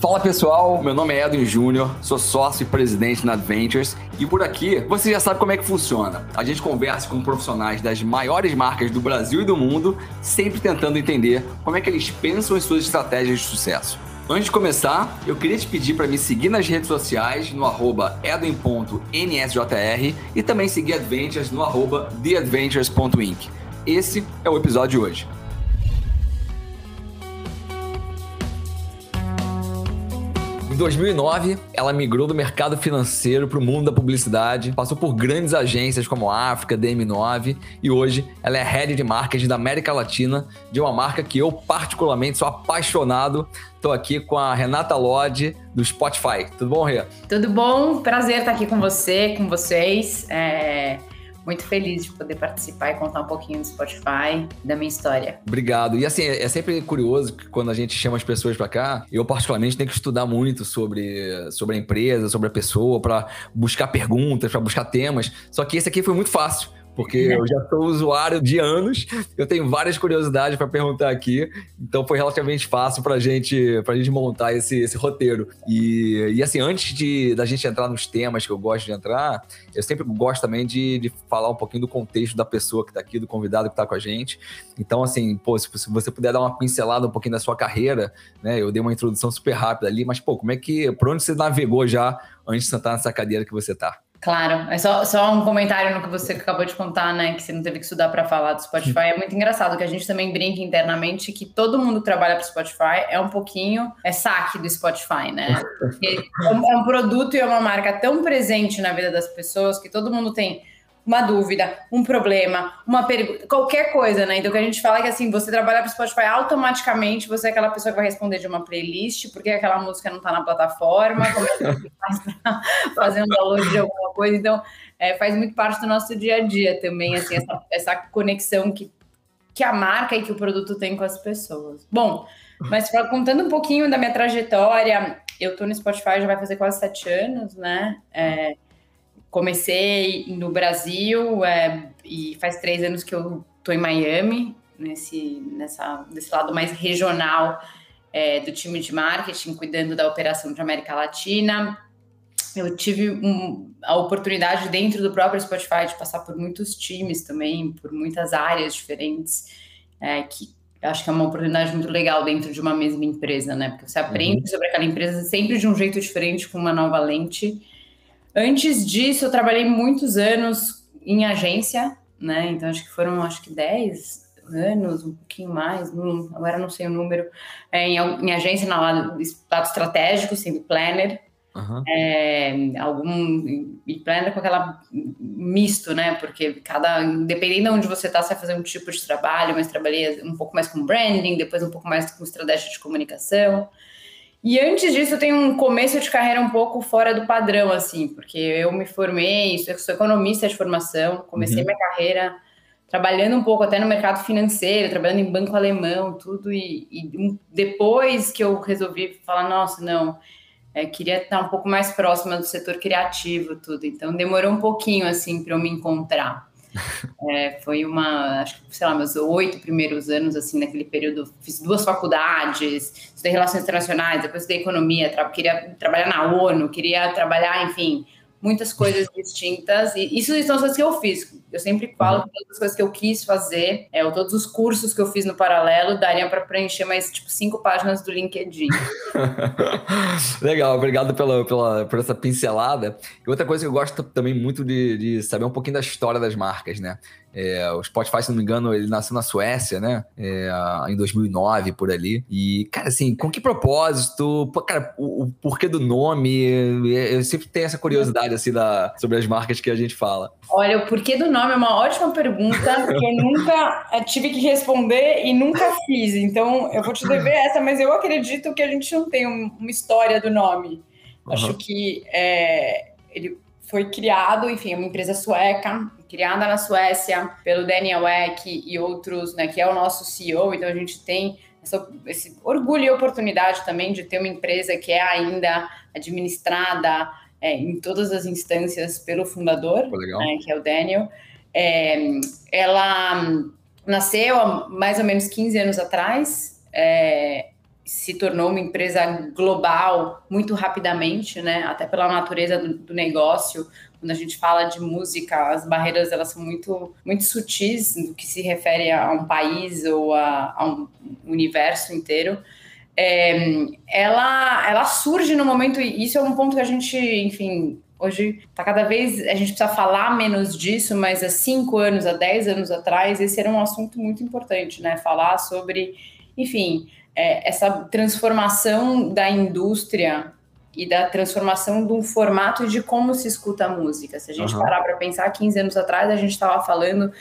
Fala pessoal, meu nome é Edwin Júnior, sou sócio e presidente na Adventures e por aqui você já sabe como é que funciona. A gente conversa com profissionais das maiores marcas do Brasil e do mundo, sempre tentando entender como é que eles pensam em suas estratégias de sucesso. Antes de começar, eu queria te pedir para me seguir nas redes sociais no arroba edwin.nsjr e também seguir Adventures no arroba theadventures.inc. Esse é o episódio de hoje. 2009, ela migrou do mercado financeiro para o mundo da publicidade, passou por grandes agências como a África, DM9 e hoje ela é head de marketing da América Latina de uma marca que eu particularmente sou apaixonado. Estou aqui com a Renata Lodge do Spotify. Tudo bom, Rê? Tudo bom? Prazer estar aqui com você, com vocês. É muito feliz de poder participar e contar um pouquinho do Spotify, da minha história. Obrigado. E assim, é sempre curioso que quando a gente chama as pessoas para cá, eu particularmente tenho que estudar muito sobre, sobre a empresa, sobre a pessoa, para buscar perguntas, para buscar temas. Só que esse aqui foi muito fácil porque eu já sou usuário de anos, eu tenho várias curiosidades para perguntar aqui, então foi relativamente fácil para gente, a gente montar esse, esse roteiro. E, e assim, antes de da gente entrar nos temas que eu gosto de entrar, eu sempre gosto também de, de falar um pouquinho do contexto da pessoa que está aqui, do convidado que está com a gente. Então, assim, pô, se, se você puder dar uma pincelada um pouquinho da sua carreira, né? Eu dei uma introdução super rápida ali, mas, pô, como é que, por onde você navegou já antes de sentar nessa cadeira que você está? Claro, é só, só um comentário no que você acabou de contar, né? Que você não teve que estudar para falar do Spotify. É muito engraçado que a gente também brinca internamente que todo mundo que trabalha para o Spotify é um pouquinho é saque do Spotify, né? é um produto e é uma marca tão presente na vida das pessoas que todo mundo tem uma dúvida, um problema, uma pergunta, qualquer coisa, né? Então, o que a gente fala é que assim, você trabalhar para o Spotify, automaticamente você é aquela pessoa que vai responder de uma playlist, porque aquela música não está na plataforma, como é que faz fazer um download de alguma coisa. Então, é, faz muito parte do nosso dia a dia também, assim, essa, essa conexão que, que a marca e que o produto tem com as pessoas. Bom, mas contando um pouquinho da minha trajetória, eu tô no Spotify já vai fazer quase sete anos, né? É, comecei no Brasil é, e faz três anos que eu estou em Miami, nesse, nessa, nesse lado mais regional é, do time de marketing, cuidando da operação de América Latina. Eu tive um, a oportunidade dentro do próprio Spotify de passar por muitos times também, por muitas áreas diferentes, é, que acho que é uma oportunidade muito legal dentro de uma mesma empresa, né? Porque você aprende uhum. sobre aquela empresa sempre de um jeito diferente, com uma nova lente. Antes disso, eu trabalhei muitos anos em agência, né? Então, acho que foram, acho que 10 anos, um pouquinho mais, não, agora não sei o número, é, em, em, agência na lado, lado estratégico, sempre planner, uhum. é, algum e planner com aquela misto, né? Porque cada, dependendo de onde você está, você vai fazer um tipo de trabalho, mas trabalhei um pouco mais com branding, depois um pouco mais com estratégia de comunicação. E antes disso, eu tenho um começo de carreira um pouco fora do padrão, assim, porque eu me formei, sou economista de formação, comecei uhum. minha carreira trabalhando um pouco até no mercado financeiro, trabalhando em banco alemão, tudo, e, e depois que eu resolvi falar, nossa, não, é, queria estar um pouco mais próxima do setor criativo, tudo, então demorou um pouquinho, assim, para eu me encontrar. É, foi uma, acho que, sei lá, meus oito primeiros anos, assim, naquele período, fiz duas faculdades, estudei Relações Internacionais, depois estudei Economia, tra queria trabalhar na ONU, queria trabalhar, enfim, muitas coisas distintas. E isso são as coisas que eu fiz. Eu sempre falo que todas as coisas que eu quis fazer, é, ou todos os cursos que eu fiz no paralelo, dariam para preencher mais tipo cinco páginas do LinkedIn. Legal, obrigado pela, pela, por essa pincelada. E outra coisa que eu gosto também muito de, de saber um pouquinho da história das marcas, né? É, o Spotify, se não me engano, ele nasceu na Suécia, né? É, em 2009, por ali. E, cara, assim, com que propósito? Cara, o, o porquê do nome? Eu sempre tenho essa curiosidade, assim, da, sobre as marcas que a gente fala. Olha, o porquê do nome é uma ótima pergunta que eu nunca eh, tive que responder e nunca fiz. Então, eu vou te dever essa, mas eu acredito que a gente não tem uma história do nome. Uhum. Acho que é, ele foi criado, enfim, é uma empresa sueca, criada na Suécia pelo Daniel Eck e outros, né, que é o nosso CEO, então a gente tem essa, esse orgulho e oportunidade também de ter uma empresa que é ainda administrada é, em todas as instâncias pelo fundador, né, que é o Daniel. É, ela nasceu há mais ou menos 15 anos atrás, é, se tornou uma empresa global muito rapidamente, né? Até pela natureza do, do, negócio. Quando a gente fala de música, as barreiras elas são muito, muito sutis no que se refere a um país ou a, a um universo inteiro. É, ela, ela surge no momento, e isso é um ponto que a gente, enfim, Hoje está cada vez a gente precisa falar menos disso, mas há cinco anos, há dez anos atrás, esse era um assunto muito importante, né? Falar sobre, enfim, é, essa transformação da indústria e da transformação de um formato de como se escuta a música. Se a gente uhum. parar para pensar, 15 anos atrás a gente estava falando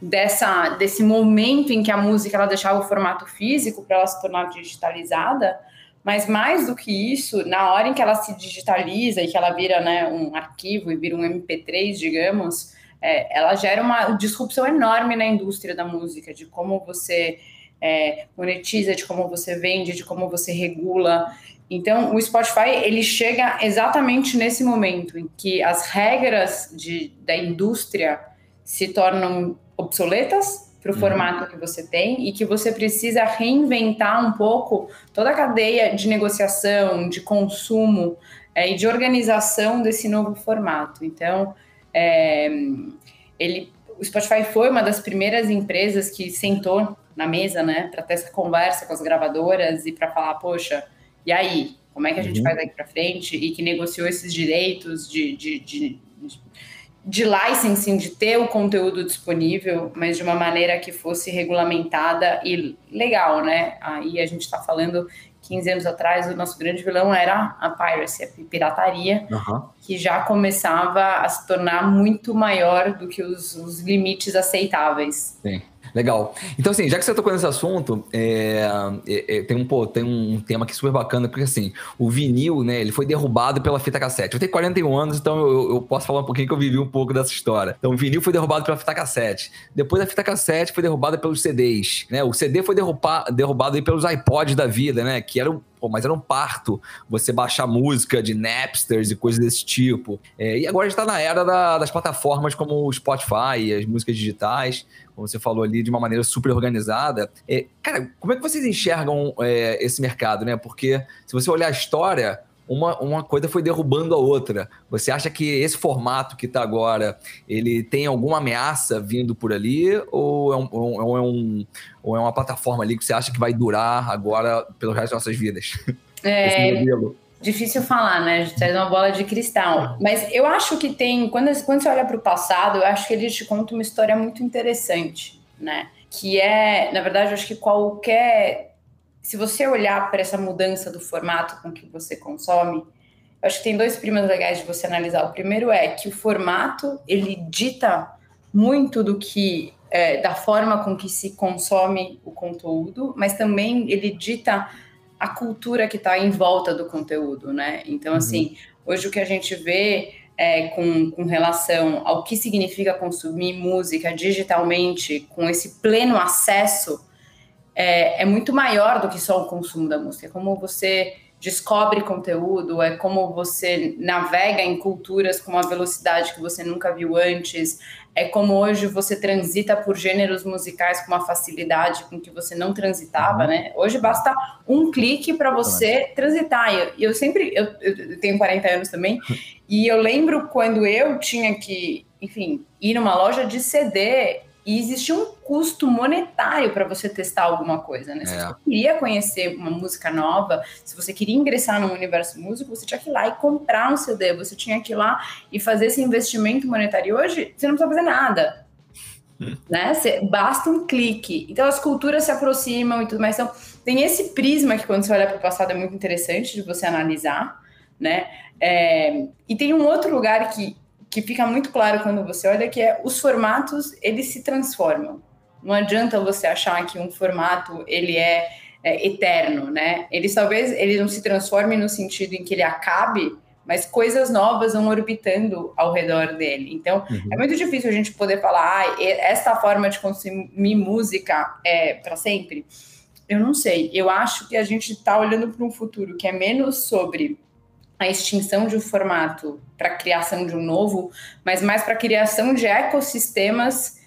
dessa, desse momento em que a música ela deixava o formato físico para ela se tornar digitalizada, mas mais do que isso, na hora em que ela se digitaliza e que ela vira né, um arquivo e vira um MP3, digamos, é, ela gera uma disrupção enorme na indústria da música, de como você é, monetiza, de como você vende, de como você regula. Então, o Spotify ele chega exatamente nesse momento em que as regras de, da indústria se tornam obsoletas para o uhum. formato que você tem e que você precisa reinventar um pouco toda a cadeia de negociação, de consumo é, e de organização desse novo formato. Então, é, ele, o Spotify foi uma das primeiras empresas que sentou na mesa, né, para ter essa conversa com as gravadoras e para falar, poxa, e aí, como é que a gente uhum. faz daqui para frente? E que negociou esses direitos de, de, de, de de licensing, de ter o conteúdo disponível, mas de uma maneira que fosse regulamentada e legal, né? Aí a gente está falando 15 anos atrás, o nosso grande vilão era a piracy, a pirataria, uhum. Que já começava a se tornar muito maior do que os, os limites aceitáveis. Sim. Legal. Então, assim, já que você tocou nesse assunto, é, é, é, tem, um, pô, tem um tema aqui super bacana, porque assim, o vinil, né, ele foi derrubado pela fita cassete. Eu tenho 41 anos, então eu, eu, posso falar um pouquinho que eu vivi um pouco dessa história. Então, o vinil foi derrubado pela fita cassete. Depois a fita cassete foi derrubada pelos CDs, né? O CD foi derrubado aí pelos iPods da vida, né? Que eram Pô, mas era um parto você baixar música de Napsters e coisas desse tipo. É, e agora a gente tá na era da, das plataformas como o Spotify, as músicas digitais, como você falou ali, de uma maneira super organizada. É, cara, como é que vocês enxergam é, esse mercado, né? Porque se você olhar a história, uma, uma coisa foi derrubando a outra. Você acha que esse formato que está agora, ele tem alguma ameaça vindo por ali? Ou é, um, ou, é um, ou é uma plataforma ali que você acha que vai durar agora pelo resto das nossas vidas? É, difícil falar, né? A gente traz uma bola de cristal. Mas eu acho que tem, quando, quando você olha para o passado, eu acho que ele te conta uma história muito interessante, né? Que é, na verdade, eu acho que qualquer se você olhar para essa mudança do formato com que você consome, eu acho que tem dois primas legais de você analisar. O primeiro é que o formato ele dita muito do que é, da forma com que se consome o conteúdo, mas também ele dita a cultura que está em volta do conteúdo, né? Então, uhum. assim, hoje o que a gente vê é, com, com relação ao que significa consumir música digitalmente, com esse pleno acesso é, é muito maior do que só o consumo da música. É como você descobre conteúdo, é como você navega em culturas com uma velocidade que você nunca viu antes, é como hoje você transita por gêneros musicais com uma facilidade com que você não transitava, uhum. né? Hoje basta um clique para você transitar. E eu, eu, sempre, eu, eu tenho 40 anos também, e eu lembro quando eu tinha que, enfim, ir numa loja de CD e existia um custo monetário para você testar alguma coisa, né? Se é. você queria conhecer uma música nova, se você queria ingressar no universo músico, você tinha que ir lá e comprar um CD, você tinha que ir lá e fazer esse investimento monetário. E hoje, você não precisa fazer nada. né? Você, basta um clique. Então as culturas se aproximam e tudo mais. Então, tem esse prisma que quando você olha para o passado é muito interessante de você analisar, né? É, e tem um outro lugar que que fica muito claro quando você olha que é os formatos eles se transformam. Não adianta você achar que um formato ele é, é eterno, né? Ele talvez ele não se transforme no sentido em que ele acabe, mas coisas novas vão orbitando ao redor dele. Então, uhum. é muito difícil a gente poder falar, ah, esta forma de consumir música é para sempre. Eu não sei. Eu acho que a gente está olhando para um futuro que é menos sobre a extinção de um formato para a criação de um novo, mas mais para a criação de ecossistemas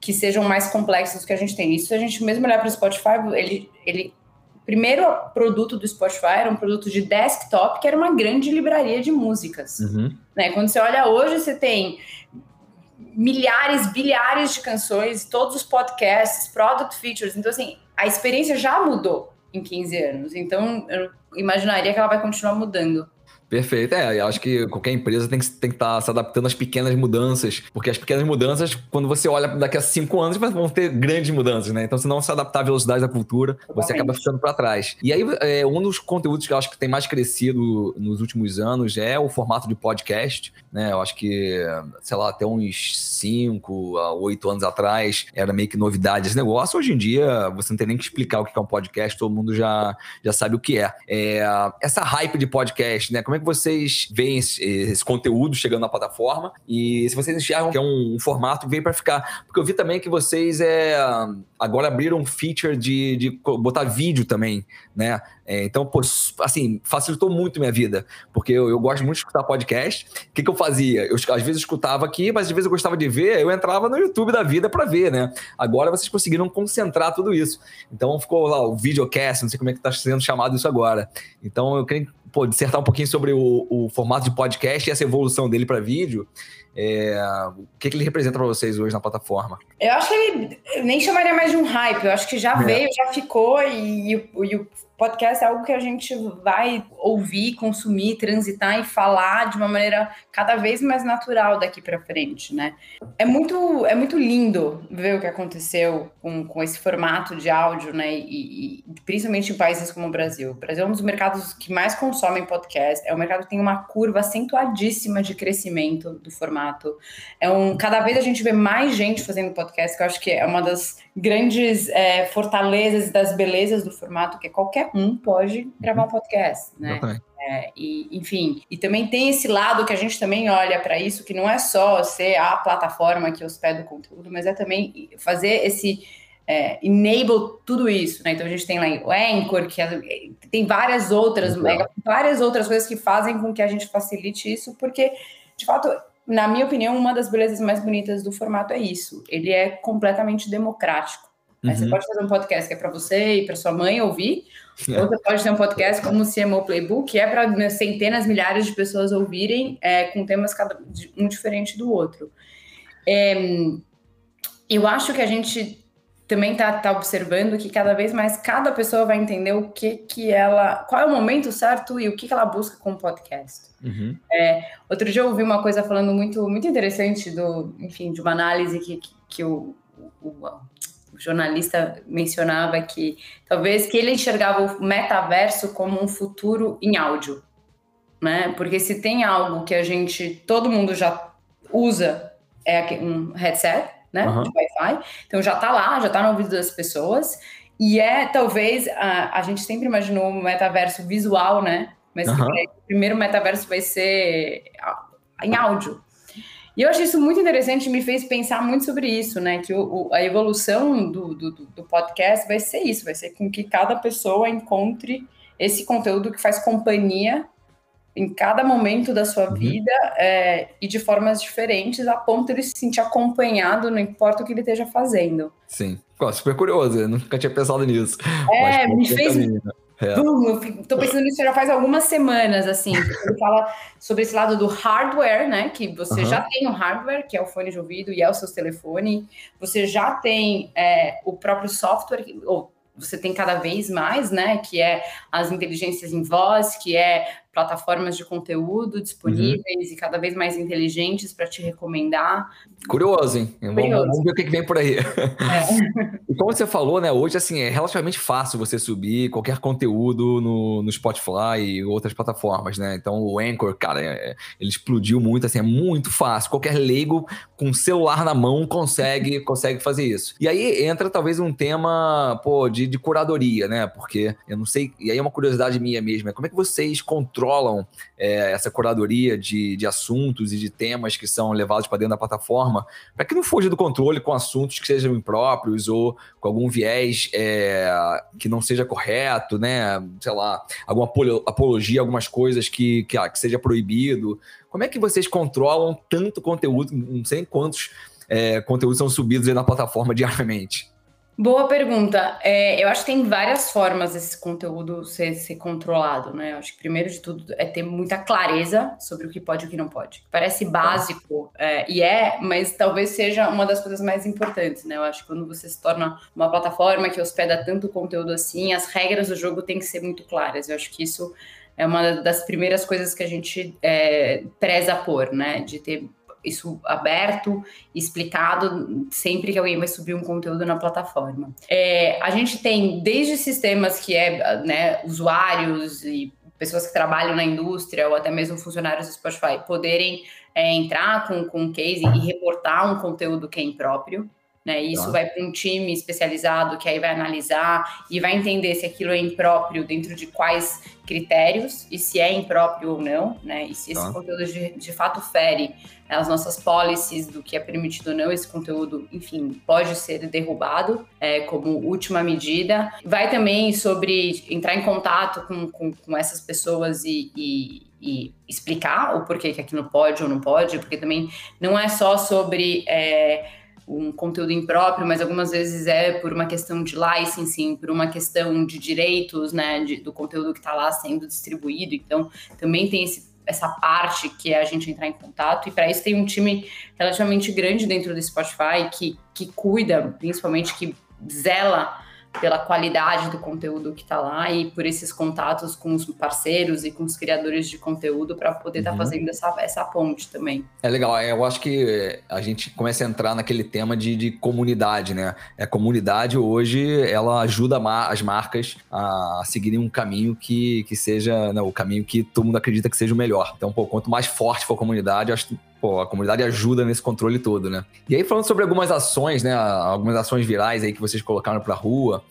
que sejam mais complexos que a gente tem. Isso a gente mesmo olhar para o Spotify, ele, ele primeiro produto do Spotify era um produto de desktop, que era uma grande livraria de músicas. Uhum. Né? Quando você olha hoje, você tem milhares, bilhares de canções, todos os podcasts, product features. Então, assim, a experiência já mudou em 15 anos. Então, eu imaginaria que ela vai continuar mudando. Perfeito. É, eu acho que qualquer empresa tem que estar tem que tá se adaptando às pequenas mudanças, porque as pequenas mudanças, quando você olha daqui a cinco anos, vão ter grandes mudanças, né? Então, se não se adaptar à velocidade da cultura, você acaba ficando para trás. E aí, é, um dos conteúdos que eu acho que tem mais crescido nos últimos anos é o formato de podcast, né? Eu acho que, sei lá, até uns cinco a oito anos atrás era meio que novidade esse negócio. Hoje em dia, você não tem nem que explicar o que é um podcast, todo mundo já, já sabe o que é. é essa hype de podcast, né? Como é que vocês veem esse, esse, conteúdo chegando na plataforma e se vocês enxergam que é um, um formato que veio para ficar. Porque eu vi também que vocês é, agora abriram um feature de, de botar vídeo também, né? É, então, pô, assim, facilitou muito minha vida, porque eu, eu gosto muito de escutar podcast. O que, que eu fazia? Eu, às vezes, escutava aqui, mas às vezes eu gostava de ver, eu entrava no YouTube da vida para ver, né? Agora vocês conseguiram concentrar tudo isso. Então, ficou lá o videocast, não sei como é que está sendo chamado isso agora. Então, eu queria pô, dissertar um pouquinho sobre o, o formato de podcast e essa evolução dele para vídeo. É, o que, que ele representa para vocês hoje na plataforma? Eu acho que ele eu nem chamaria mais de um hype, eu acho que já é. veio, já ficou, e, e, e o podcast é algo que a gente vai ouvir, consumir, transitar e falar de uma maneira cada vez mais natural daqui para frente, né? É muito, é muito lindo ver o que aconteceu com, com esse formato de áudio, né? E, e principalmente em países como o Brasil. O Brasil é um dos mercados que mais consomem podcast, é um mercado que tem uma curva acentuadíssima de crescimento do formato. É um, cada vez a gente vê mais gente fazendo podcast, que eu acho que é uma das grandes é, fortalezas das belezas do formato, que qualquer um pode gravar um podcast, né? É, e, enfim, e também tem esse lado que a gente também olha para isso, que não é só ser a plataforma que hospeda o conteúdo, mas é também fazer esse é, enable tudo isso, né? Então a gente tem lá o Anchor, que é, tem várias outras, mega, várias outras coisas que fazem com que a gente facilite isso, porque de fato na minha opinião, uma das belezas mais bonitas do formato é isso. Ele é completamente democrático. Uhum. Você pode fazer um podcast que é para você e para sua mãe ouvir, é. ou você pode ter um podcast como o CMO Playbook, que é para centenas, milhares de pessoas ouvirem, é, com temas cada, um diferente do outro. É, eu acho que a gente também está tá observando que cada vez mais cada pessoa vai entender o que que ela, qual é o momento certo e o que, que ela busca com o podcast. Uhum. É, outro dia eu ouvi uma coisa falando muito muito interessante do, enfim, de uma análise que, que, que o, o, o, jornalista mencionava que talvez que ele enxergava o metaverso como um futuro em áudio, né? Porque se tem algo que a gente todo mundo já usa é um headset né? Uhum. De Wi-Fi. Então já está lá, já está no ouvido das pessoas. E é talvez a, a gente sempre imaginou um metaverso visual, né? Mas uhum. o primeiro metaverso vai ser em áudio. E eu achei isso muito interessante e me fez pensar muito sobre isso, né? Que o, o, a evolução do, do, do, podcast vai ser isso, vai ser com que cada pessoa encontre esse conteúdo que faz companhia em cada momento da sua uhum. vida é, e de formas diferentes, a ponto de ele se sentir acompanhado, não importa o que ele esteja fazendo. Sim, Pô, super curioso, eu nunca tinha pensado nisso. É, me fez. É. Bum, tô pensando nisso já faz algumas semanas, assim. Ele fala sobre esse lado do hardware, né? Que você uhum. já tem o hardware, que é o fone de ouvido e é o seu telefone. Você já tem é, o próprio software, ou você tem cada vez mais, né? Que é as inteligências em voz, que é plataformas de conteúdo disponíveis uhum. e cada vez mais inteligentes para te recomendar. Curioso, hein? Curioso. Vamos, vamos, ver o que vem por aí. É. e como você falou, né? Hoje, assim, é relativamente fácil você subir qualquer conteúdo no, no Spotify e outras plataformas, né? Então, o Anchor, cara, é, ele explodiu muito, assim, é muito fácil. Qualquer leigo com celular na mão consegue, consegue fazer isso. E aí entra talvez um tema, pô, de, de curadoria, né? Porque eu não sei, e aí é uma curiosidade minha mesmo, é como é que vocês controlam controlam é, essa curadoria de, de assuntos e de temas que são levados para dentro da plataforma, para que não fuja do controle com assuntos que sejam impróprios ou com algum viés é, que não seja correto, né? Sei lá, alguma apologia, algumas coisas que, que, ah, que seja proibido. Como é que vocês controlam tanto conteúdo? Não sei quantos é, conteúdos são subidos na plataforma diariamente. Boa pergunta. É, eu acho que tem várias formas esse conteúdo ser, ser, controlado, né? Eu acho que primeiro de tudo é ter muita clareza sobre o que pode e o que não pode. Parece básico é, e é, mas talvez seja uma das coisas mais importantes, né? Eu acho que quando você se torna uma plataforma que hospeda tanto conteúdo assim, as regras do jogo têm que ser muito claras. Eu acho que isso é uma das primeiras coisas que a gente é, preza por, né? De ter isso aberto, explicado sempre que alguém vai subir um conteúdo na plataforma. É, a gente tem desde sistemas que é né, usuários e pessoas que trabalham na indústria ou até mesmo funcionários do Spotify poderem é, entrar com, com um case e reportar um conteúdo que é impróprio. Né? E isso tá. vai para um time especializado que aí vai analisar e vai entender se aquilo é impróprio dentro de quais critérios e se é impróprio ou não, né? E se esse tá. conteúdo de, de fato fere as nossas policies do que é permitido ou não, esse conteúdo, enfim, pode ser derrubado é, como última medida. Vai também sobre entrar em contato com, com, com essas pessoas e, e e explicar o porquê que aquilo pode ou não pode, porque também não é só sobre é, um conteúdo impróprio, mas algumas vezes é por uma questão de licensing, por uma questão de direitos, né, de, do conteúdo que está lá sendo distribuído. Então, também tem esse, essa parte que é a gente entrar em contato. E para isso tem um time relativamente grande dentro do Spotify que, que cuida, principalmente que zela pela qualidade do conteúdo que está lá e por esses contatos com os parceiros e com os criadores de conteúdo para poder estar tá uhum. fazendo essa, essa ponte também. É legal, é, eu acho que a gente começa a entrar naquele tema de, de comunidade, né? É, a comunidade hoje, ela ajuda as marcas a seguirem um caminho que, que seja né, o caminho que todo mundo acredita que seja o melhor. Então, pô, quanto mais forte for a comunidade, eu acho que pô, a comunidade ajuda nesse controle todo, né? E aí, falando sobre algumas ações, né? Algumas ações virais aí que vocês colocaram pra rua.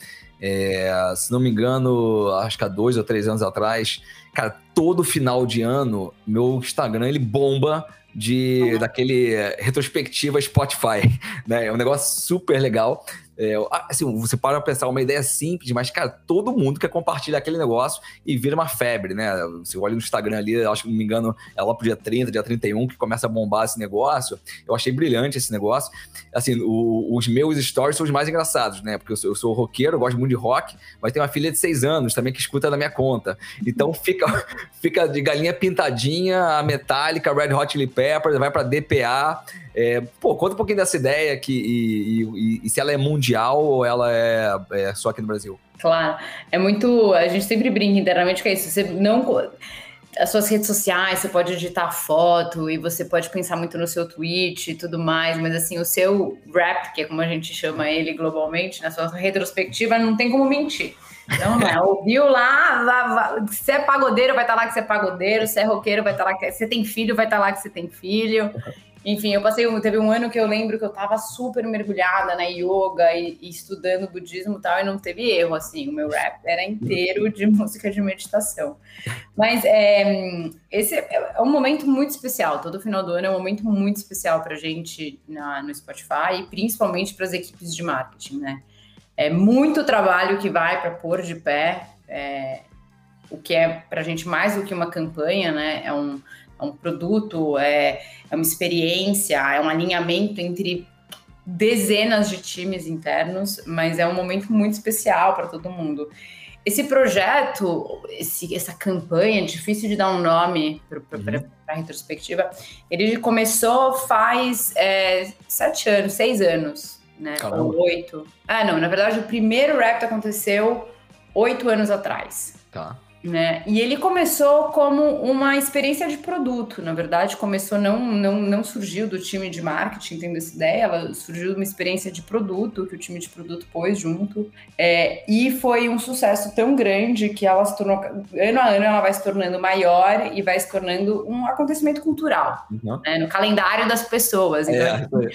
É, se não me engano, acho que há dois ou três anos atrás, cara, todo final de ano, meu Instagram ele bomba de uhum. daquele retrospectiva Spotify, né? É um negócio super legal. É, assim, você para pensar uma ideia simples, mas, cara, todo mundo quer compartilhar aquele negócio e vira uma febre, né? Você olha no Instagram ali, acho que não me engano, é lá pro dia 30, dia 31 que começa a bombar esse negócio. Eu achei brilhante esse negócio. Assim, o, os meus stories são os mais engraçados, né? Porque eu sou, eu sou roqueiro, eu gosto muito de rock, mas tenho uma filha de 6 anos também que escuta da minha conta. Então fica, fica de galinha pintadinha, a Metallica, Red Hot Chili Peppers, vai pra DPA. É, pô, conta um pouquinho dessa ideia que, e, e, e se ela é mundial ou ela é, é, só aqui no Brasil. Claro, é muito. A gente sempre brinca internamente com isso. Você não. As suas redes sociais, você pode editar foto e você pode pensar muito no seu tweet e tudo mais, mas assim, o seu rap, que é como a gente chama ele globalmente, na sua retrospectiva, não tem como mentir. Então, né, ouviu lá, lá, lá, se é pagodeiro, vai estar tá lá que você é pagodeiro, se é roqueiro, vai estar tá lá que você tem filho, vai estar tá lá que você tem filho. Enfim, eu passei, teve um ano que eu lembro que eu tava super mergulhada na yoga e, e estudando budismo e tal, e não teve erro, assim, o meu rap era inteiro de música de meditação. Mas é, esse é um momento muito especial, todo final do ano é um momento muito especial pra gente na, no Spotify, e principalmente para as equipes de marketing, né? É muito trabalho que vai para pôr de pé, é, o que é para a gente mais do que uma campanha, né? É um é um produto, é, é uma experiência, é um alinhamento entre dezenas de times internos, mas é um momento muito especial para todo mundo. Esse projeto, esse, essa campanha, difícil de dar um nome para uhum. a retrospectiva, ele começou faz é, sete anos, seis anos, né? Ou oito. Ah, não, na verdade, o primeiro Raptor aconteceu oito anos atrás. Tá. Né? E ele começou como uma experiência de produto, na verdade, começou não não, não surgiu do time de marketing tendo essa ideia, ela surgiu de uma experiência de produto que o time de produto pôs junto, é, e foi um sucesso tão grande que ela se tornou ano a ano ela vai se tornando maior e vai se tornando um acontecimento cultural uhum. né? no calendário das pessoas. Então, é,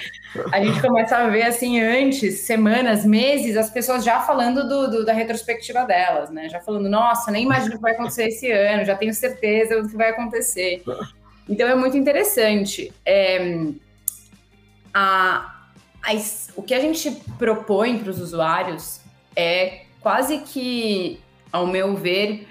a gente começa a ver assim antes, semanas, meses, as pessoas já falando do, do da retrospectiva delas, né? Já falando, nossa, nem imagino que vai acontecer esse ano, já tenho certeza do que vai acontecer. Então é muito interessante. É, a, a, o que a gente propõe para os usuários é quase que, ao meu ver,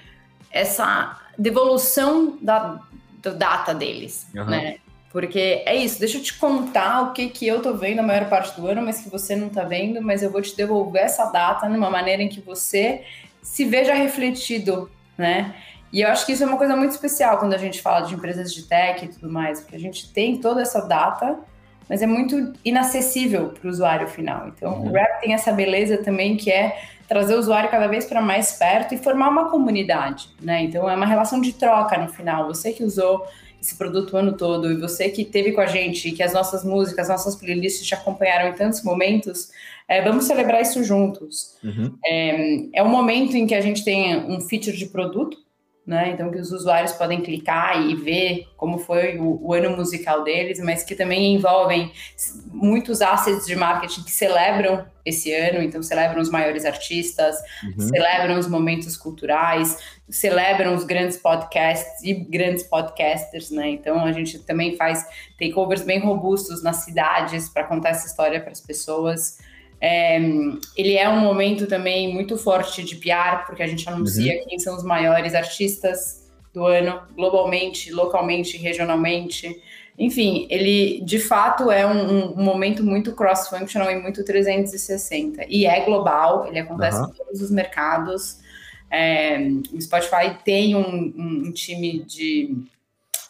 essa devolução da, da data deles, uhum. né? Porque é isso, deixa eu te contar o que, que eu tô vendo a maior parte do ano, mas que você não tá vendo, mas eu vou te devolver essa data numa maneira em que você se veja refletido, né? E eu acho que isso é uma coisa muito especial quando a gente fala de empresas de tech e tudo mais, porque a gente tem toda essa data, mas é muito inacessível para o usuário final. Então, uhum. o Rap tem essa beleza também que é trazer o usuário cada vez para mais perto e formar uma comunidade, né? Então, é uma relação de troca no final. Você que usou esse produto o ano todo, e você que teve com a gente, que as nossas músicas, as nossas playlists te acompanharam em tantos momentos, é, vamos celebrar isso juntos. Uhum. É, é um momento em que a gente tem um feature de produto, né? Então, que os usuários podem clicar e ver como foi o, o, ano musical deles, mas que também envolvem muitos assets de marketing que celebram esse ano, então celebram os maiores artistas, uhum. celebram os momentos culturais, celebram os grandes podcasts e grandes podcasters, né? Então a gente também faz takeovers bem robustos nas cidades para contar essa história para as pessoas. É, ele é um momento também muito forte de PR, porque a gente anuncia uhum. quem são os maiores artistas do ano, globalmente, localmente, regionalmente. Enfim, ele de fato é um, um momento muito cross-functional e muito 360. E é global, ele acontece uhum. em todos os mercados. É, o Spotify tem um, um, um time de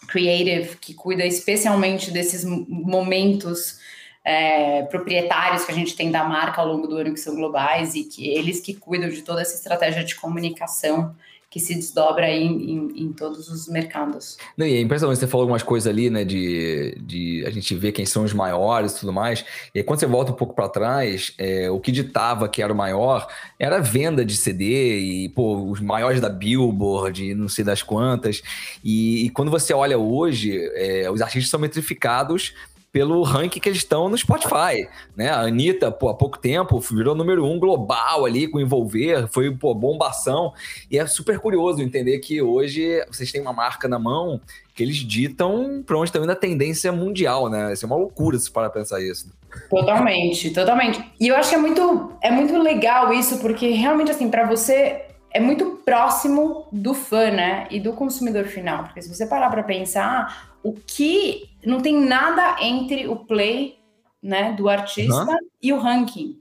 creative que cuida especialmente desses momentos é, proprietários que a gente tem da marca ao longo do ano que são globais e que eles que cuidam de toda essa estratégia de comunicação que se desdobra aí em, em, em, todos os mercados. Não, e é impressionante, você falou algumas coisas ali, né, de, de a gente ver quem são os maiores e tudo mais, e quando você volta um pouco para trás, é, o que ditava que era o maior era a venda de CD e, pô, os maiores da Billboard, não sei das quantas, e, e quando você olha hoje, é, os artistas são metrificados pelo ranking que eles estão no Spotify, né? A Anitta, pô, há pouco tempo virou número um global ali com Envolver, foi, pô, bombação. E é super curioso entender que hoje vocês têm uma marca na mão que eles ditam para onde está indo a tendência mundial, né? Isso é uma loucura se para pensar isso. Totalmente, totalmente. E eu acho que é muito, é muito legal isso, porque realmente, assim, para você é muito próximo do fã, né? E do consumidor final. Porque se você parar para pensar, o que não tem nada entre o play né, do artista uhum. e o ranking.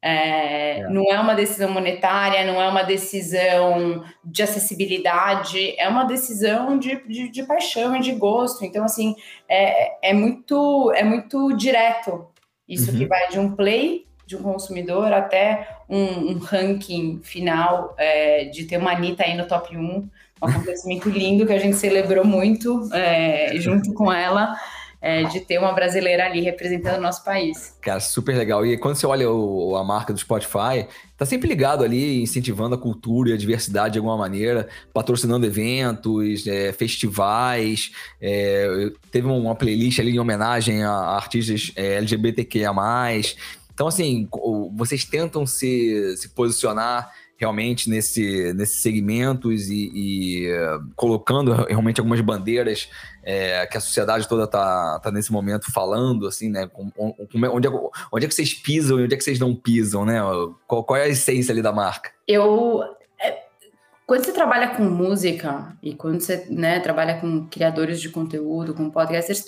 É, é. Não é uma decisão monetária, não é uma decisão de acessibilidade, é uma decisão de, de, de paixão e de gosto. Então, assim, é, é, muito, é muito direto. Isso uhum. que vai de um play de um consumidor até um, um ranking final é, de ter uma Anitta aí no top 1, um acontecimento lindo que a gente celebrou muito é, junto com ela é, de ter uma brasileira ali representando o nosso país. Cara, super legal. E quando você olha o, a marca do Spotify, tá sempre ligado ali, incentivando a cultura e a diversidade de alguma maneira, patrocinando eventos, é, festivais. É, teve uma playlist ali em homenagem a artistas é, LGBTQIA. Então, assim, vocês tentam se, se posicionar realmente nesse, nesses segmentos e, e uh, colocando realmente algumas bandeiras é, que a sociedade toda está tá nesse momento falando, assim, né? Com, onde, é, onde é que vocês pisam e onde é que vocês não pisam, né? Qual, qual é a essência ali da marca? Eu... É, quando você trabalha com música e quando você né, trabalha com criadores de conteúdo, com podcasters,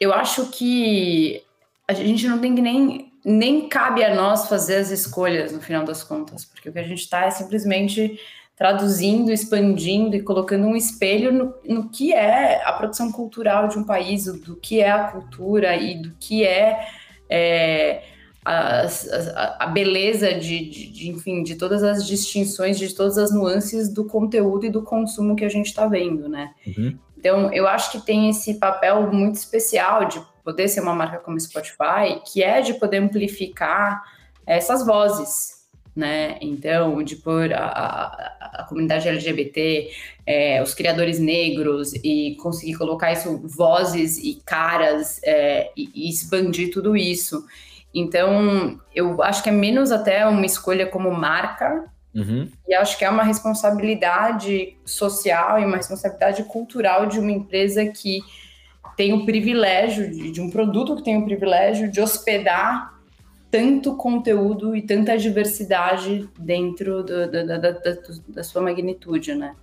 eu acho que a gente não tem que nem nem cabe a nós fazer as escolhas no final das contas, porque o que a gente está é simplesmente traduzindo, expandindo e colocando um espelho no, no, que é a produção cultural de um país, do que é a cultura e do que é, é a, a, a, beleza de, de, de, enfim, de todas as distinções, de todas as nuances do conteúdo e do consumo que a gente está vendo, né? Uhum. Então, eu acho que tem esse papel muito especial de poder ser uma marca como Spotify, que é de poder amplificar essas vozes, né? Então, de pôr a, a, a comunidade LGBT, é, os criadores negros e conseguir colocar isso vozes e caras é, e, e expandir tudo isso. Então, eu acho que é menos até uma escolha como marca Uhum. E acho que é uma responsabilidade social e uma responsabilidade cultural de uma empresa que tem o privilégio, de, de um produto que tem o privilégio de hospedar tanto conteúdo e tanta diversidade dentro do, da, da, da, da, sua magnitude, né?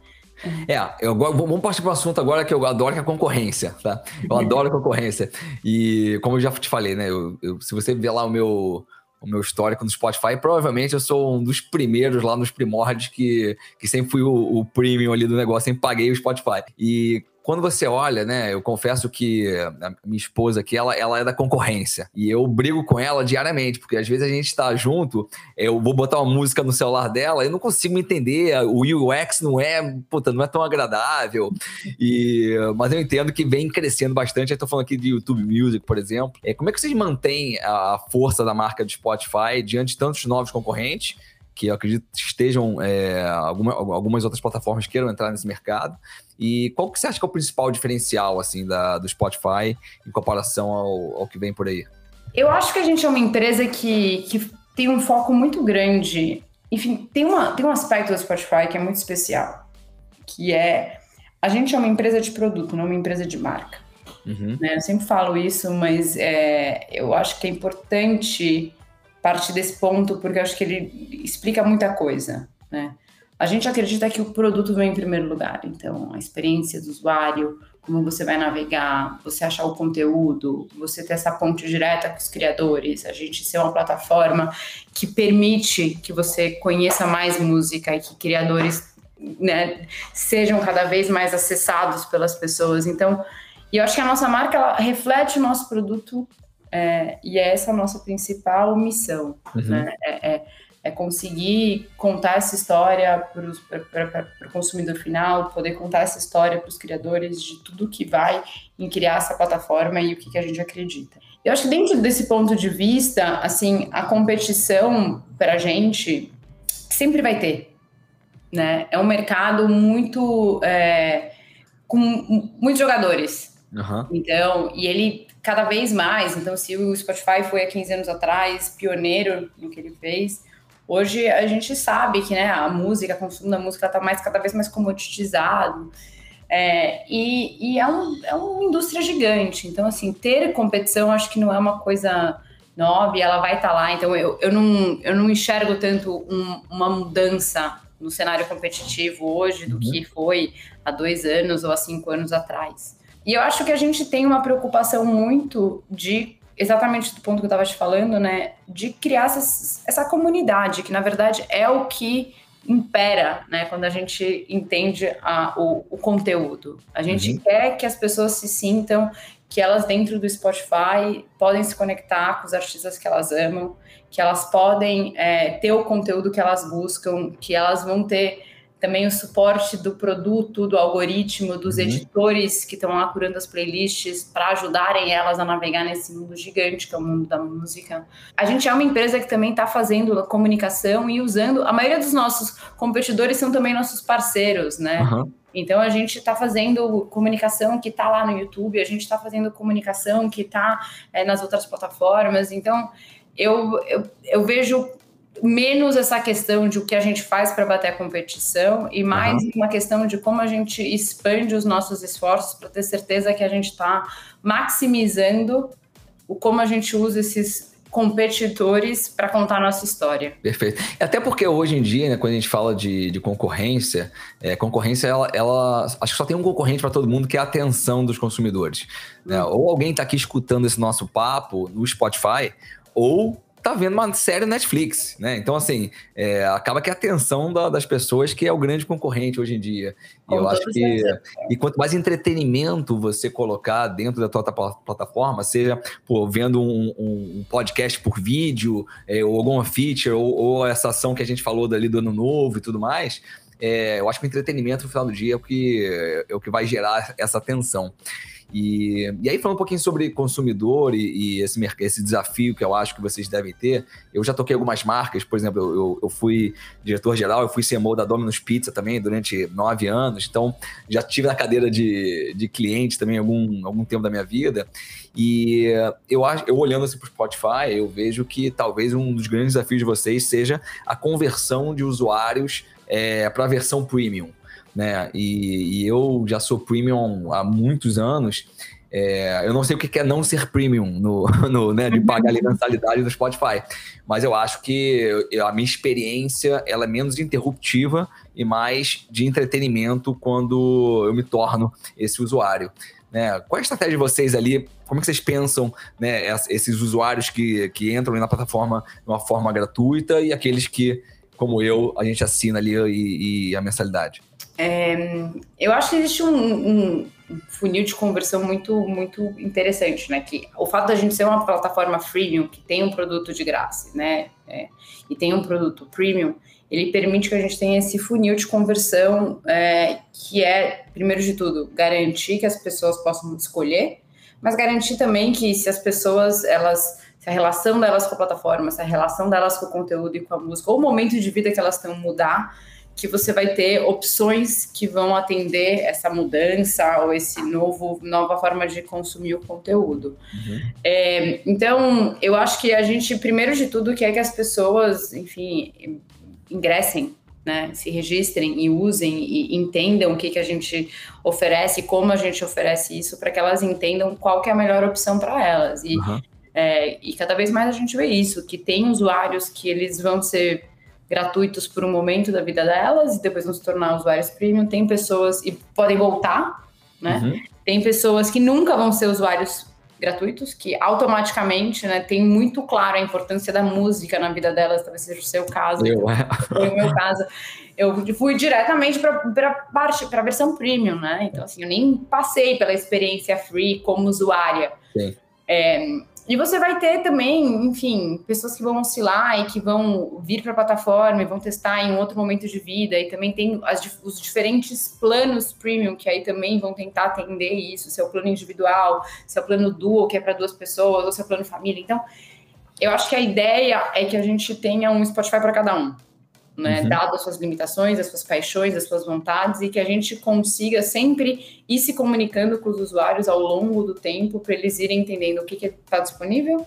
É, eu, vamos partir para o assunto agora que eu adoro, que é a concorrência, tá? Eu adoro a concorrência. E como eu já te falei, né? Eu, eu, se você ver lá o meu, o meu histórico no Spotify, provavelmente eu sou um dos primeiros lá nos primórdios que, que sempre fui o, o premium ali do negócio, sempre paguei o Spotify. E quando você olha, né, eu confesso que a minha esposa aqui, ela, ela é da concorrência. E eu brigo com ela diariamente, porque às vezes a gente tá junto, eu vou botar uma música no celular dela, eu não consigo entender, o UX não é, puta, não é tão agradável. E, mas eu entendo que vem crescendo bastante. Eu tô falando aqui de YouTube Music, por exemplo. É, como é que vocês mantêm a força da marca do Spotify diante de tantos novos concorrentes? Que eu acredito que estejam é, alguma, algumas outras plataformas queiram entrar nesse mercado. E qual que você acha que é o principal diferencial assim da, do Spotify em comparação ao, ao que vem por aí? Eu acho que a gente é uma empresa que, que tem um foco muito grande. Enfim, tem, uma, tem um aspecto do Spotify que é muito especial, que é a gente é uma empresa de produto, não uma empresa de marca. Uhum. Né? Eu sempre falo isso, mas é, eu acho que é importante partir desse ponto, porque acho que ele explica muita coisa, né? A gente acredita que o produto vem em primeiro lugar, então a experiência do usuário, como você vai navegar, você achar o conteúdo, você ter essa ponte direta com os criadores, a gente ser uma plataforma que permite que você conheça mais música e que criadores né, sejam cada vez mais acessados pelas pessoas. Então, e eu acho que a nossa marca ela reflete o nosso produto é, e é essa a nossa principal missão, uhum. né? É, é, é, conseguir contar essa história para o consumidor final, poder contar essa história para os criadores de tudo que vai em criar essa plataforma e o que, que a gente acredita. Eu acho que dentro desse ponto de vista, assim, a competição para a gente sempre vai ter, né? É um mercado muito é, com muitos jogadores. Uhum. Então, e ele cada vez mais. Então, se o Spotify foi há 15 anos atrás pioneiro no que ele fez, hoje a gente sabe que né, a música, o consumo da música está mais, cada vez mais comoditizado. É, e, e é, um, é uma indústria gigante. Então, assim, ter competição acho que não é uma coisa nova e ela vai estar tá lá. Então, eu, eu, não, eu não enxergo tanto um, uma mudança no cenário competitivo hoje do uhum. que foi há dois anos ou há cinco anos atrás. E eu acho que a gente tem uma preocupação muito de, exatamente do ponto que eu estava te falando, né? De criar essa, essa comunidade, que na verdade é o que impera, né? Quando a gente entende a, o, o conteúdo. A gente uhum. quer que as pessoas se sintam que elas dentro do Spotify podem se conectar com os artistas que elas amam, que elas podem é, ter o conteúdo que elas buscam, que elas vão ter também o suporte do produto, do algoritmo, dos uhum. editores que estão lá curando as playlists para ajudarem elas a navegar nesse mundo gigante que é o mundo da música. A gente é uma empresa que também está fazendo comunicação e usando. A maioria dos nossos competidores são também nossos parceiros, né? Uhum. Então a gente está fazendo comunicação que está lá no YouTube, a gente está fazendo comunicação que está é, nas outras plataformas. Então eu, eu, eu vejo menos essa questão de o que a gente faz para bater a competição e mais uhum. uma questão de como a gente expande os nossos esforços para ter certeza que a gente está maximizando o como a gente usa esses competidores para contar a nossa história. Perfeito. Até porque hoje em dia, né, quando a gente fala de, de concorrência, é, concorrência, ela, ela, Acho que só tem um concorrente para todo mundo, que é a atenção dos consumidores. Né? Uhum. Ou alguém está aqui escutando esse nosso papo no Spotify, ou tá vendo uma série Netflix, né? Então, assim, é, acaba que a atenção da, das pessoas que é o grande concorrente hoje em dia. E eu acho que. E quanto mais entretenimento você colocar dentro da tua plataforma, seja pô, vendo um, um, podcast por vídeo, é, ou alguma feature, ou, ou, essa ação que a gente falou dali do ano novo e tudo mais. É, eu acho que o entretenimento no final do dia é o que, é o que vai gerar essa atenção. E, e aí, falando um pouquinho sobre consumidor e, e, esse, esse desafio que eu acho que vocês devem ter, eu já toquei algumas marcas, por exemplo, eu, eu fui diretor-geral, eu fui CMO da Domino's Pizza também durante nove anos, então já tive na cadeira de, de cliente também algum, algum tempo da minha vida. E eu, eu olhando assim para o Spotify, eu vejo que talvez um dos grandes desafios de vocês seja a conversão de usuários é, para a versão premium né? E, e, eu já sou premium há muitos anos. É, eu não sei o que é não ser premium no, no né, de pagar a mensalidade do Spotify, mas eu acho que a minha experiência ela é menos interruptiva e mais de entretenimento quando eu me torno esse usuário. Né? Qual é a estratégia de vocês ali? Como é que vocês pensam né, esses usuários que, que entram na plataforma de uma forma gratuita e aqueles que, como eu, a gente assina ali e, e a mensalidade? É, eu acho que existe um, um, funil de conversão muito, muito interessante, né? Que o fato da gente ser uma plataforma freemium que tem um produto de graça, né? É, e tem um produto premium, ele permite que a gente tenha esse funil de conversão é, que é, primeiro de tudo, garantir que as pessoas possam escolher, mas garantir também que se as pessoas elas se a relação delas com a plataforma, se a relação delas com o conteúdo e com a música, ou o momento de vida que elas estão mudar, que você vai ter opções que vão atender essa mudança ou esse novo nova forma de consumir o conteúdo. Uhum. É, então, eu acho que a gente, primeiro de tudo, quer que as pessoas, enfim, ingressem né, se registrem e usem e entendam o que, que a gente oferece, como a gente oferece isso, para que elas entendam qual é a melhor opção para elas. E, uhum. é, e cada vez mais a gente vê isso, que tem usuários que eles vão ser gratuitos por um momento da vida delas e depois vão se tornar usuários premium. Tem pessoas e podem voltar, né? Uhum. Tem pessoas que nunca vão ser usuários gratuitos, que automaticamente, né, tem muito claro a importância da música na vida delas, talvez seja o seu caso. Eu, é. Foi o meu caso. Eu fui diretamente para parte, para a versão premium, né? Então, assim, eu nem passei pela experiência free como usuária. Sim. É, e você vai ter também, enfim, pessoas que vão oscilar e que vão vir para a plataforma e vão testar em outro momento de vida. E também tem as, os diferentes planos premium, que aí também vão tentar atender isso. Se é o plano individual, se é o plano duo, que é para duas pessoas, ou se é o plano família. Então, eu acho que a ideia é que a gente tenha um Spotify para cada um né? Uhum. Dado as suas limitações, as suas paixões, as suas vontades, e que a gente consiga sempre ir se comunicando com os usuários ao longo do tempo para eles irem entendendo o que está disponível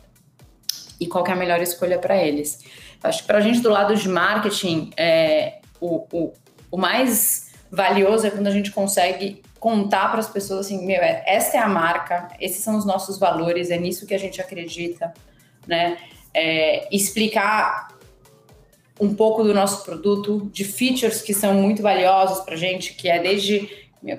e qual é a melhor escolha para eles. Acho que para a gente do lado de marketing, é, o, o, o mais valioso é quando a gente consegue contar para as pessoas assim, meu, é, essa é a marca, esses são os nossos valores, é nisso que a gente acredita, né? É, explicar um pouco do nosso produto, de features que são muito valiosos para a gente, que é desde.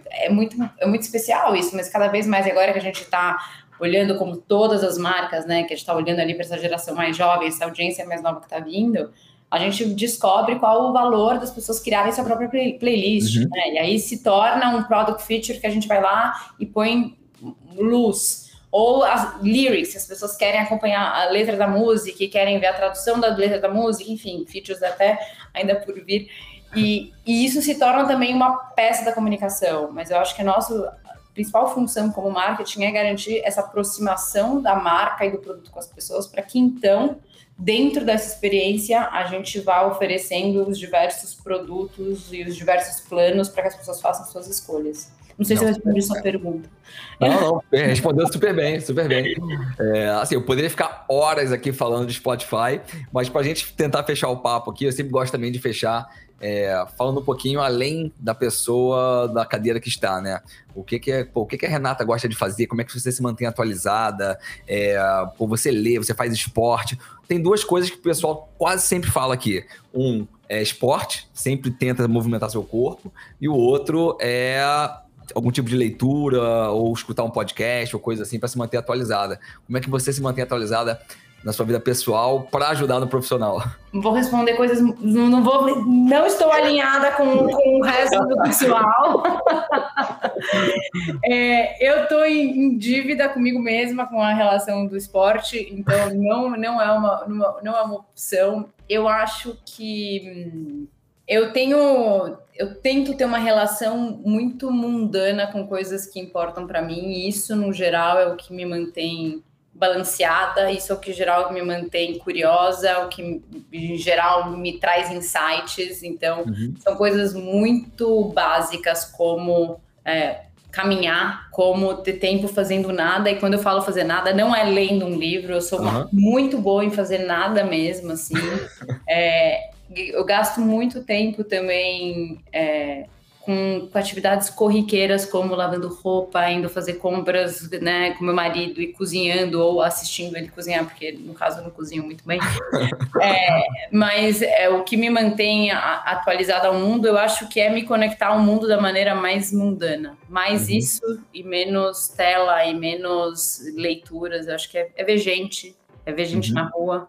É muito, é muito especial isso, mas cada vez mais agora que a gente está olhando como todas as marcas, né, que a gente está olhando ali para essa geração mais jovem, essa audiência mais nova que está vindo, a gente descobre qual o valor das pessoas criarem sua própria play playlist, uhum. né? E aí se torna um product feature que a gente vai lá e põe luz, ou as lyrics, as pessoas querem acompanhar a letra da música e querem ver a tradução da letra da música, enfim, features até ainda por vir. E, e isso se torna também uma peça da comunicação, mas eu acho que a nossa principal função como marketing é garantir essa aproximação da marca e do produto com as pessoas, para que então, dentro dessa experiência, a gente vá oferecendo os diversos produtos e os diversos planos para que as pessoas façam suas escolhas. Não sei não, se eu respondi sua pergunta. Não, não, respondeu super bem, super bem. É, assim, eu poderia ficar horas aqui falando de Spotify, mas para a gente tentar fechar o papo aqui, eu sempre gosto também de fechar é, falando um pouquinho além da pessoa da cadeira que está, né? O que que, é, pô, o que, que a Renata gosta de fazer? Como é que você se mantém atualizada? É, pô, você lê, você faz esporte. Tem duas coisas que o pessoal quase sempre fala aqui. Um é esporte, sempre tenta movimentar seu corpo, e o outro é algum tipo de leitura ou escutar um podcast ou coisa assim para se manter atualizada. Como é que você se mantém atualizada na sua vida pessoal para ajudar no profissional? Vou responder coisas, não vou, não estou alinhada com, com o resto do pessoal. é, eu estou em, dívida comigo mesma com a relação do esporte, então não, não é uma não é uma opção. Eu acho que hum, eu tenho eu tento ter uma relação muito mundana com coisas que importam para mim e isso no geral é o que me mantém balanceada isso é o que em geral me mantém curiosa o que em geral me traz insights então uhum. são coisas muito básicas como é, caminhar, como ter tempo fazendo nada. E quando eu falo fazer nada, não é lendo um livro. Eu sou uhum. muito boa em fazer nada mesmo, assim. é, eu gasto muito tempo também é, com, com, atividades corriqueiras como lavando roupa, indo fazer compras, né, com meu marido e cozinhando ou assistindo ele cozinhar, porque no caso eu não cozinho muito bem. é, mas é, o que me mantém atualizada ao mundo, eu acho que é me conectar ao mundo da maneira mais mundana. Mais uhum. isso e menos tela e menos leituras. Eu acho que é, é ver gente, é ver gente uhum. na rua.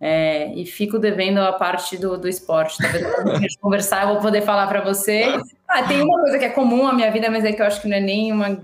É, e fico devendo a parte do, do esporte. Talvez quando a gente conversar, eu vou poder falar para você. Ah, tem uma coisa que é comum à minha vida, mas é que eu acho que não é nenhuma.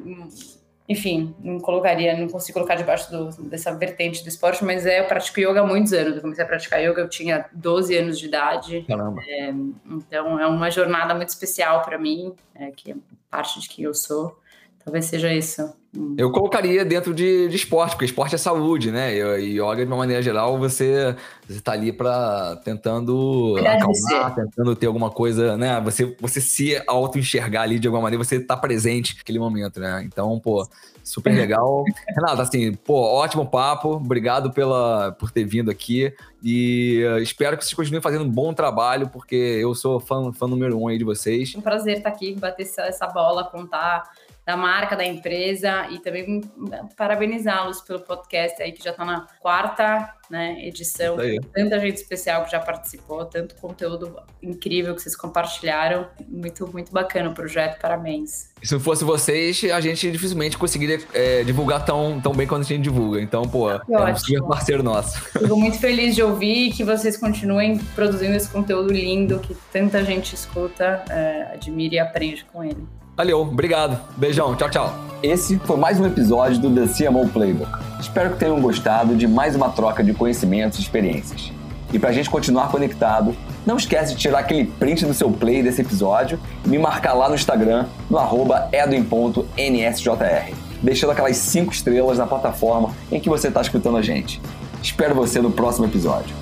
Enfim, não colocaria, não consigo colocar debaixo do, dessa vertente do esporte, mas é, eu pratico yoga há muitos anos. Eu comecei a praticar yoga, eu tinha 12 anos de idade. Caramba. É, então é uma jornada muito especial para mim, é, que é parte de quem eu sou. Talvez seja isso. Eu colocaria dentro de, de esporte, porque esporte é saúde, né? E yoga, de uma maneira geral, você está ali para tentando acalmar, tentando ter alguma coisa, né? Você, você se auto-enxergar ali de alguma maneira, você tá presente naquele momento, né? Então, pô, super legal. Renato, assim, pô, ótimo papo. Obrigado pela, por ter vindo aqui. E uh, espero que vocês continuem fazendo um bom trabalho, porque eu sou fã, fã número um aí de vocês. Um prazer estar aqui, bater essa bola, contar da marca, da empresa e também parabenizá-los pelo podcast aí que já está na quarta né, edição. Tanta gente especial que já participou, tanto conteúdo incrível que vocês compartilharam. Muito, muito bacana o projeto, parabéns. Se não fosse vocês, a gente dificilmente conseguiria é, divulgar tão, tão bem quanto a gente divulga. Então, pô, é um super parceiro nosso. Fico muito feliz de ouvir que vocês continuem produzindo esse conteúdo lindo que tanta gente escuta, é, admira e aprende com ele. Valeu, obrigado. Beijão, tchau, tchau. Esse foi mais um episódio do The CMO Playbook. Espero que tenham gostado de mais uma troca de conhecimentos e experiências. E para a gente continuar conectado, não esquece de tirar aquele print do seu play desse episódio e me marcar lá no Instagram, no arroba edwin.nsjr, deixando aquelas 5 estrelas na plataforma em que você está escutando a gente. Espero você no próximo episódio.